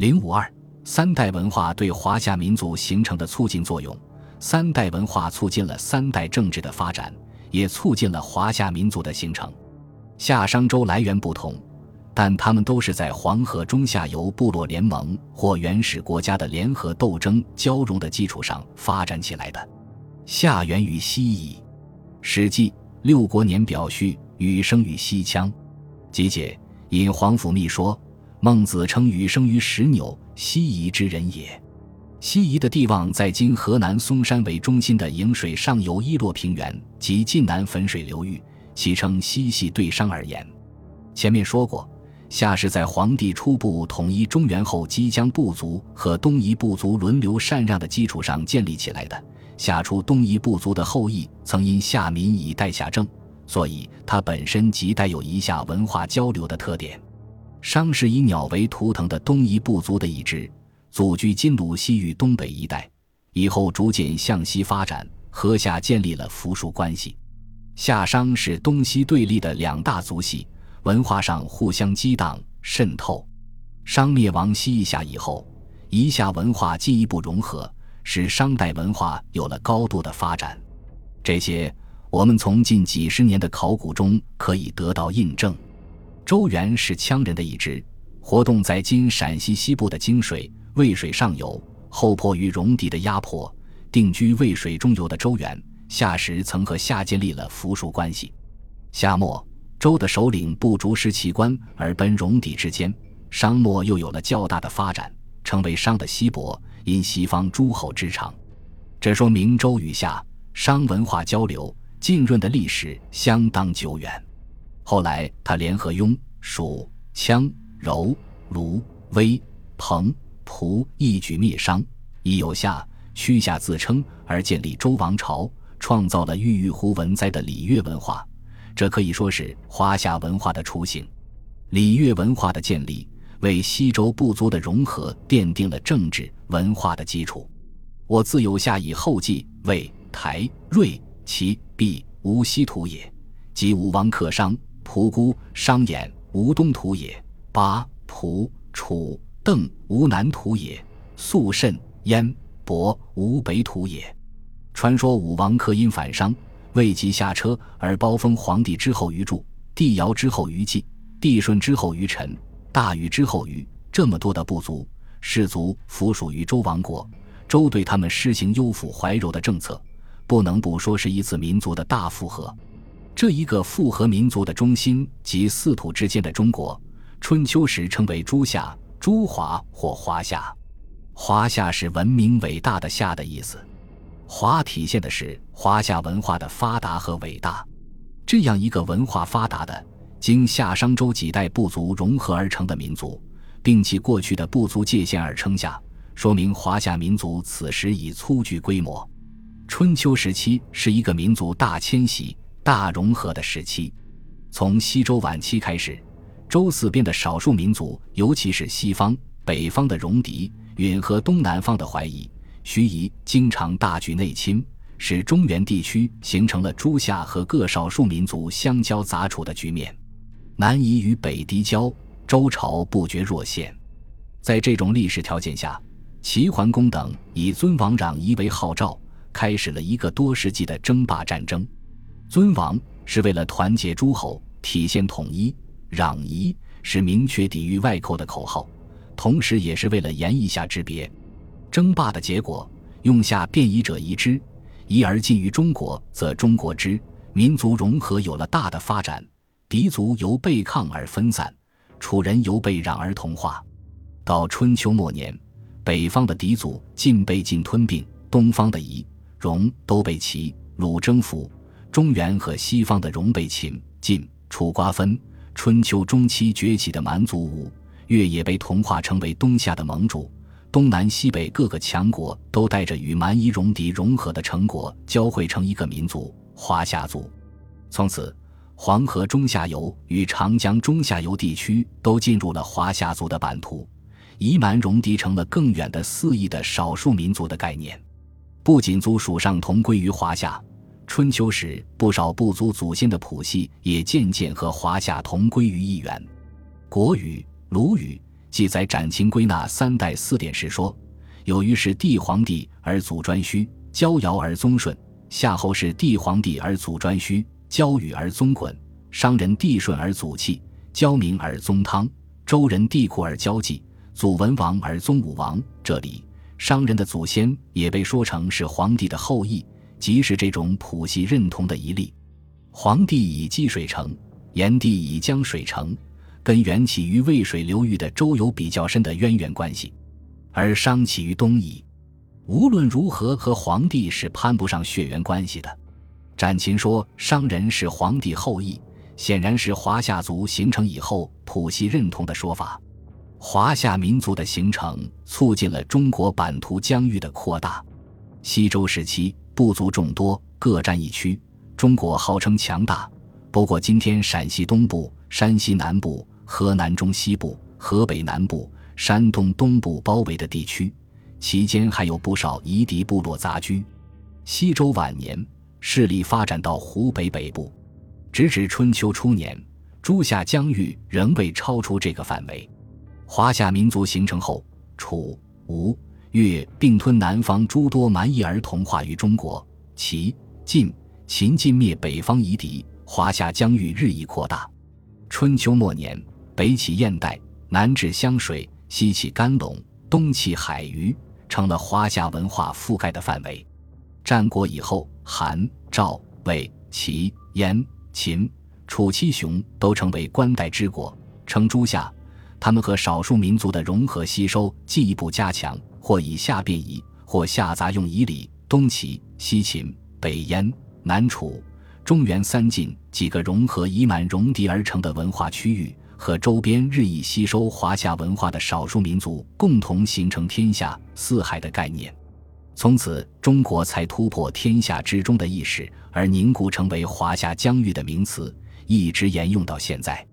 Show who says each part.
Speaker 1: 零五二三代文化对华夏民族形成的促进作用。三代文化促进了三代政治的发展，也促进了华夏民族的形成。夏商周来源不同，但他们都是在黄河中下游部落联盟或原始国家的联合斗争交融的基础上发展起来的。夏源于西夷，《史记·六国年表》序：“禹生于西羌。”集解引皇甫谧说：“孟子称禹生于石纽，西夷之人也。”西夷的地望在今河南嵩山为中心的颍水上游伊洛平原及晋南汾水流域，其称西系对商而言。前面说过，夏是在黄帝初步统一中原后，姬将部族和东夷部族轮流禅让的基础上建立起来的。夏初东夷部族的后裔曾因夏民以代夏政，所以它本身即带有一夏文化交流的特点。商是以鸟为图腾的东夷部族的一支。祖居金鲁西域东北一带，以后逐渐向西发展，和夏建立了附属关系。夏商是东西对立的两大族系，文化上互相激荡渗透。商灭亡西夏以后，夷夏文化进一步融合，使商代文化有了高度的发展。这些我们从近几十年的考古中可以得到印证。周原是羌人的一支，活动在今陕西西部的泾水。渭水上游，后迫于戎狄的压迫，定居渭水中游的周原，夏时曾和夏建立了附属关系。夏末，周的首领不逐失其官而奔戎狄之间。商末又有了较大的发展，成为商的西伯，因西方诸侯之长。这说明周与夏商文化交流浸润的历史相当久远。后来，他联合雍、蜀、羌、柔、卢、威、彭。蒲一举灭商，以有夏、屈夏自称而建立周王朝，创造了郁郁乎文哉的礼乐文化。这可以说是华夏文化的雏形。礼乐文化的建立，为西周部族的融合奠定了政治文化的基础。我自有夏以后继魏、台、芮、齐、毕、吴西土也，即武王克商，蒲姑、商衍、吴东土也，八、蒲、楚。邓吴南土也，肃慎燕亳吴北土也。传说武王克因反商，未及下车而包封皇帝之后于柱，帝尧之后于季，帝舜之后于臣，大禹之后于这么多的部族氏族附属于周王国。周对他们施行优抚怀柔的政策，不能不说是一次民族的大复合。这一个复合民族的中心及四土之间的中国，春秋时称为诸夏。诸华或华夏，华夏是文明伟大的夏的意思。华体现的是华夏文化的发达和伟大。这样一个文化发达的、经夏商周几代部族融合而成的民族，并其过去的部族界限而称夏，说明华夏民族此时已初具规模。春秋时期是一个民族大迁徙、大融合的时期，从西周晚期开始。周四边的少数民族，尤其是西方、北方的戎狄，允和东南方的怀疑、徐夷，经常大举内侵，使中原地区形成了诸夏和各少数民族相交杂处的局面。南夷与北狄交，周朝不绝若线。在这种历史条件下，齐桓公等以尊王攘夷为号召，开始了一个多世纪的争霸战争。尊王是为了团结诸侯，体现统一。攘夷是明确抵御外寇的口号，同时也是为了言一下之别。争霸的结果，用下变夷者夷之，夷而近于中国，则中国之。民族融合有了大的发展，狄族由被抗而分散，楚人由被攘而同化。到春秋末年，北方的狄族尽被晋吞并，东方的夷、戎都被齐、鲁征服，中原和西方的戎被秦、晋、楚瓜分。春秋中期崛起的蛮族吴越也被同化成为东夏的盟主，东南西北各个强国都带着与蛮夷戎狄融合的成果，交汇成一个民族——华夏族。从此，黄河中下游与长江中下游地区都进入了华夏族的版图，夷蛮戎狄成了更远的四亿的少数民族的概念。不仅族属上同归于华夏。春秋时，不少部族祖先的谱系也渐渐和华夏同归于一源。国语、鲁语、记载展秦归纳三代四典时说：“有于是帝皇帝而祖颛顼，交尧而宗舜；夏后是帝皇帝而祖颛顼，交禹而宗浑；商人帝舜而祖契，交明而宗汤；周人帝喾而交际，祖文王而宗武王。”这里商人的祖先也被说成是皇帝的后裔，即是这种谱系认同的一例。黄帝以积水成，炎帝以江水成，跟源起于渭水流域的周有比较深的渊源关系，而商起于东夷。无论如何，和黄帝是攀不上血缘关系的。展禽说商人是黄帝后裔，显然是华夏族形成以后谱系认同的说法。华夏民族的形成促进了中国版图疆域的扩大。西周时期部族众多，各占一区。中国号称强大，不过今天陕西东部、山西南部、河南中西部、河北南部、山东东部包围的地区，其间还有不少夷狄部落杂居。西周晚年势力发展到湖北北部，直至春秋初年，诸夏疆域仍未超出这个范围。华夏民族形成后，楚、吴、越并吞南方诸多蛮夷而同化于中国，齐、晋。秦晋灭北方夷狄，华夏疆域日益扩大。春秋末年，北起燕代，南至湘水，西起甘陇，东起海隅，成了华夏文化覆盖的范围。战国以后，韩、赵、魏、齐、燕、秦、楚七雄都成为关代之国，称诸夏。他们和少数民族的融合吸收进一步加强，或以下变夷，或下杂用夷礼。东齐、西秦、北燕。南楚、中原三晋几个融合夷蛮戎狄而成的文化区域，和周边日益吸收华夏文化的少数民族共同形成“天下四海”的概念。从此，中国才突破天下之中的意识，而凝固成为华夏疆域的名词，一直沿用到现在。